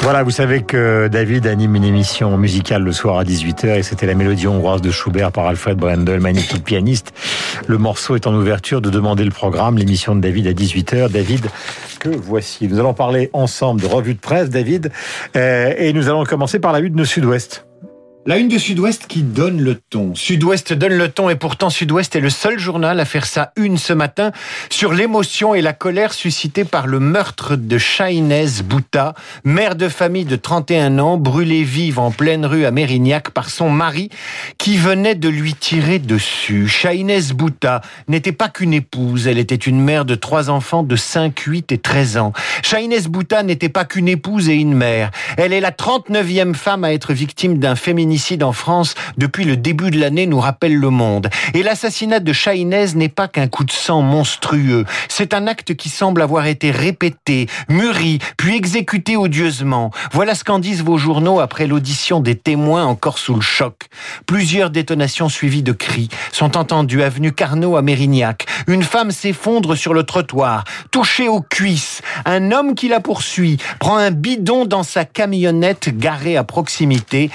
Voilà, vous savez que David anime une émission musicale le soir à 18h et c'était la mélodie hongroise de Schubert par Alfred Brendel, magnifique pianiste. Le morceau est en ouverture de demander le programme, l'émission de David à 18h. David, que voici. Nous allons parler ensemble de revue de presse, David, euh, et nous allons commencer par la une de Sud-Ouest. La une de Sud-Ouest qui donne le ton. Sud-Ouest donne le ton et pourtant Sud-Ouest est le seul journal à faire sa une ce matin sur l'émotion et la colère suscitée par le meurtre de Shainez Bouta, mère de famille de 31 ans, brûlée vive en pleine rue à Mérignac par son mari qui venait de lui tirer dessus. Shainez Bouta n'était pas qu'une épouse, elle était une mère de trois enfants de 5, 8 et 13 ans. Shainez Bouta n'était pas qu'une épouse et une mère. Elle est la 39e femme à être victime d'un féminicide en France depuis le début de l'année, nous rappelle le monde. Et l'assassinat de Chahinez n'est pas qu'un coup de sang monstrueux. C'est un acte qui semble avoir été répété, mûri, puis exécuté odieusement. Voilà ce qu'en disent vos journaux après l'audition des témoins encore sous le choc. Plusieurs détonations suivies de cris sont entendues avenue Carnot à Mérignac. Une femme s'effondre sur le trottoir, touchée aux cuisses. Un homme qui la poursuit prend un bidon dans sa camionnette garée à proximité,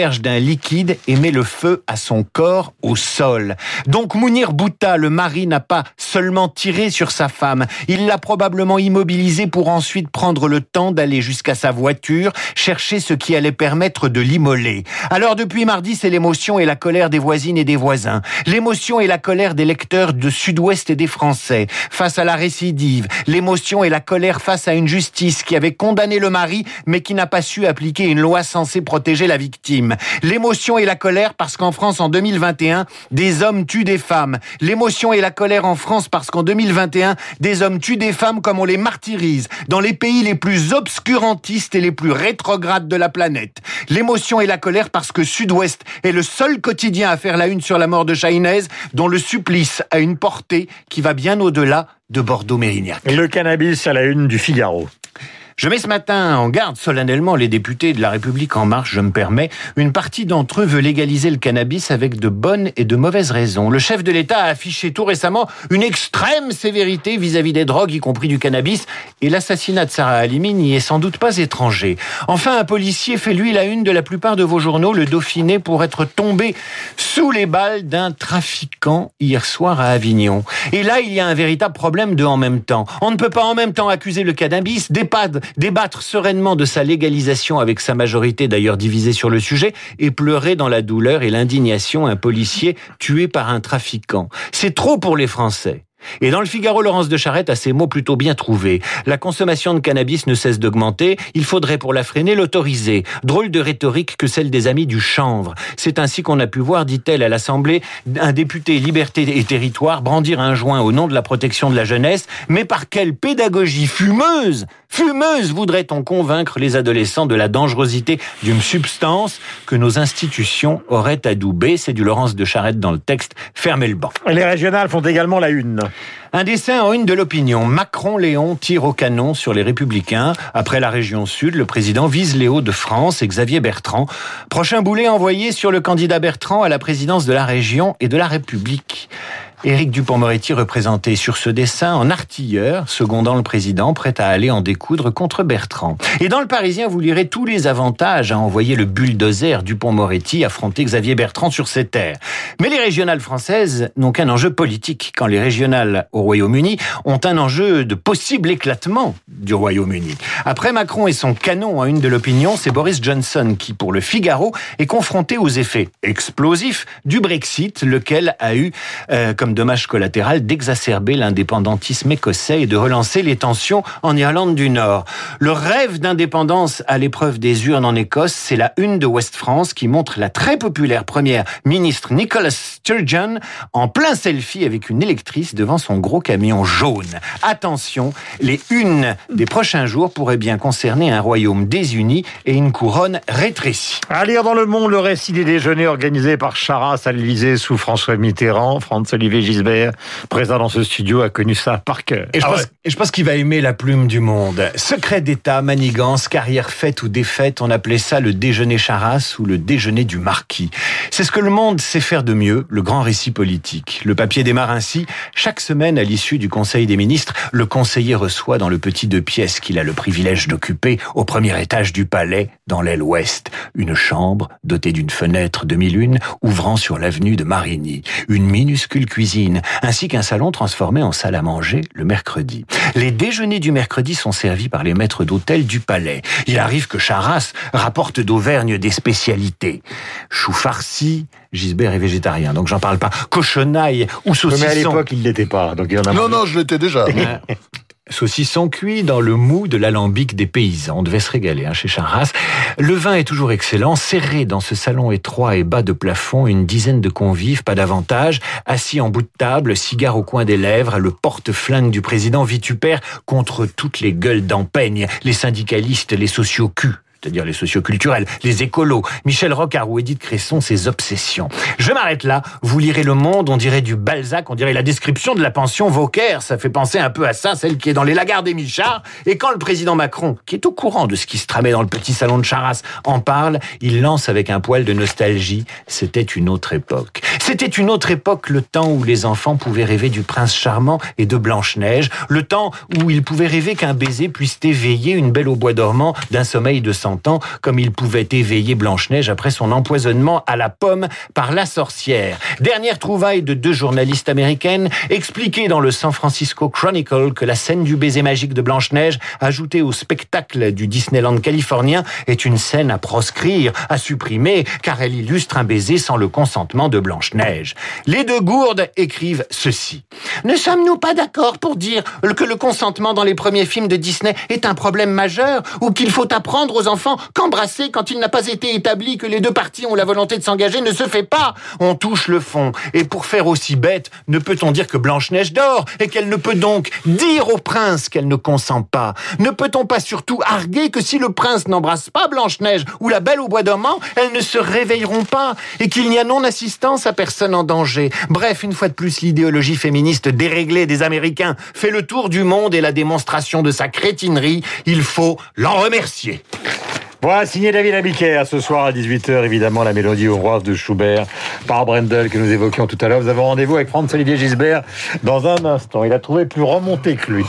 d'un liquide et met le feu à son corps au sol. Donc Mounir Bouta, le mari, n'a pas seulement tiré sur sa femme, il l'a probablement immobilisée pour ensuite prendre le temps d'aller jusqu'à sa voiture, chercher ce qui allait permettre de l'immoler. Alors depuis mardi, c'est l'émotion et la colère des voisines et des voisins. L'émotion et la colère des lecteurs de Sud-Ouest et des Français face à la récidive. L'émotion et la colère face à une justice qui avait condamné le mari mais qui n'a pas su appliquer une loi censée protéger la victime. L'émotion et la colère parce qu'en France, en 2021, des hommes tuent des femmes. L'émotion et la colère en France parce qu'en 2021, des hommes tuent des femmes comme on les martyrise dans les pays les plus obscurantistes et les plus rétrogrades de la planète. L'émotion et la colère parce que Sud-Ouest est le seul quotidien à faire la une sur la mort de Chahinez, dont le supplice a une portée qui va bien au-delà de Bordeaux-Mérignac. Le cannabis à la une du Figaro. Je mets ce matin en garde solennellement les députés de la République en marche, je me permets. Une partie d'entre eux veut légaliser le cannabis avec de bonnes et de mauvaises raisons. Le chef de l'État a affiché tout récemment une extrême sévérité vis-à-vis des drogues, y compris du cannabis, et l'assassinat de Sarah Halimi n'y est sans doute pas étranger. Enfin, un policier fait lui la une de la plupart de vos journaux, le Dauphiné, pour être tombé sous les balles d'un trafiquant hier soir à Avignon. Et là, il y a un véritable problème de en même temps. On ne peut pas en même temps accuser le cannabis, des pads débattre sereinement de sa légalisation avec sa majorité d'ailleurs divisée sur le sujet et pleurer dans la douleur et l'indignation un policier tué par un trafiquant. C'est trop pour les Français. Et dans le Figaro, Laurence de Charette a ces mots plutôt bien trouvés. La consommation de cannabis ne cesse d'augmenter, il faudrait pour la freiner l'autoriser. Drôle de rhétorique que celle des amis du chanvre. C'est ainsi qu'on a pu voir, dit-elle à l'Assemblée, un député Liberté et Territoire brandir un joint au nom de la protection de la jeunesse. Mais par quelle pédagogie fumeuse Fumeuse voudrait-on convaincre les adolescents de la dangerosité d'une substance que nos institutions auraient adoubée? C'est du Laurence de Charette dans le texte. Fermez le banc. Les régionales font également la une. Un dessin en une de l'opinion. Macron-Léon tire au canon sur les Républicains. Après la région Sud, le président vise Léo de France et Xavier Bertrand. Prochain boulet envoyé sur le candidat Bertrand à la présidence de la région et de la République. Éric Dupont-Moretti représenté sur ce dessin en artilleur, secondant le président, prêt à aller en découdre contre Bertrand. Et dans le Parisien, vous lirez tous les avantages à envoyer le bulldozer Dupont-Moretti affronter Xavier Bertrand sur ses terres. Mais les régionales françaises n'ont qu'un enjeu politique, quand les régionales au Royaume-Uni ont un enjeu de possible éclatement du Royaume-Uni. Après Macron et son canon à une de l'opinion, c'est Boris Johnson qui, pour le Figaro, est confronté aux effets explosifs du Brexit, lequel a eu euh, comme dommage collatéral d'exacerber l'indépendantisme écossais et de relancer les tensions en Irlande du Nord. Le rêve d'indépendance à l'épreuve des urnes en Écosse, c'est la une de West France qui montre la très populaire première ministre Nicola Sturgeon en plein selfie avec une électrice devant son gros camion jaune. Attention, les unes des prochains jours pourraient bien concerner un royaume désuni et une couronne rétrécie. À lire dans le monde le récit des déjeuners organisés par Charas à l'Élysée sous François Mitterrand, France Olivier Gisbert, présent dans ce studio, a connu ça par cœur. Et je, ah pense, et je pense qu'il va aimer la plume du monde. Secret d'État, manigance, carrière faite ou défaite, on appelait ça le déjeuner Charras ou le déjeuner du marquis. C'est ce que le monde sait faire de mieux, le grand récit politique. Le papier démarre ainsi. Chaque semaine, à l'issue du Conseil des ministres, le conseiller reçoit dans le petit deux pièces qu'il a le privilège d'occuper au premier étage du palais, dans l'aile ouest, une chambre dotée d'une fenêtre demi-lune ouvrant sur l'avenue de Marigny, une minuscule cuisine, ainsi qu'un salon transformé en salle à manger le mercredi. Les déjeuners du mercredi sont servis par les maîtres d'hôtel du palais. Il arrive que Charras rapporte d'Auvergne des spécialités. Chou farci, Gisbert est végétarien, donc j'en parle pas. Cochonaille ou saucisson. Mais à l'époque, il l'était pas, donc il en a Non, non, je l'étais déjà. Saucisson cuit dans le mou de l'alambic des paysans. On devait se régaler hein, chez Charras. Le vin est toujours excellent. Serré dans ce salon étroit et bas de plafond, une dizaine de convives, pas davantage, assis en bout de table, cigare au coin des lèvres, le porte-flingue du président vitupère contre toutes les gueules d'empeigne, les syndicalistes, les sociaux c'est-à-dire les socioculturels, les écolos, Michel Rocard ou Edith Cresson, ses obsessions. Je m'arrête là, vous lirez Le Monde, on dirait du Balzac, on dirait la description de la pension Vauquer, ça fait penser un peu à ça, celle qui est dans les Lagardes et Michard, et quand le président Macron, qui est au courant de ce qui se tramait dans le petit salon de Charras, en parle, il lance avec un poil de nostalgie, c'était une autre époque. C'était une autre époque, le temps où les enfants pouvaient rêver du prince charmant et de Blanche-Neige, le temps où ils pouvaient rêver qu'un baiser puisse éveiller une belle au bois dormant d'un sommeil de sang comme il pouvait éveiller Blanche-Neige après son empoisonnement à la pomme par la sorcière. Dernière trouvaille de deux journalistes américaines, expliquées dans le San Francisco Chronicle que la scène du baiser magique de Blanche-Neige, ajoutée au spectacle du Disneyland californien, est une scène à proscrire, à supprimer, car elle illustre un baiser sans le consentement de Blanche-Neige. Les deux gourdes écrivent ceci. Ne sommes-nous pas d'accord pour dire que le consentement dans les premiers films de Disney est un problème majeur ou qu'il faut apprendre aux enfants qu'embrasser quand il n'a pas été établi que les deux parties ont la volonté de s'engager ne se fait pas. On touche le fond. Et pour faire aussi bête, ne peut-on dire que Blanche-Neige dort et qu'elle ne peut donc dire au prince qu'elle ne consent pas? Ne peut-on pas surtout arguer que si le prince n'embrasse pas Blanche-Neige ou la belle au bois dormant, elles ne se réveilleront pas et qu'il n'y a non-assistance à personne en danger? Bref, une fois de plus, l'idéologie féministe déréglée des Américains fait le tour du monde et la démonstration de sa crétinerie. Il faut l'en remercier. Voilà, signé David Abiker, ce soir à 18h, évidemment, la mélodie hongroise de Schubert par Brendel que nous évoquions tout à l'heure. Vous avez rendez-vous avec Franz Olivier Gisbert dans un instant. Il a trouvé plus remonté que lui.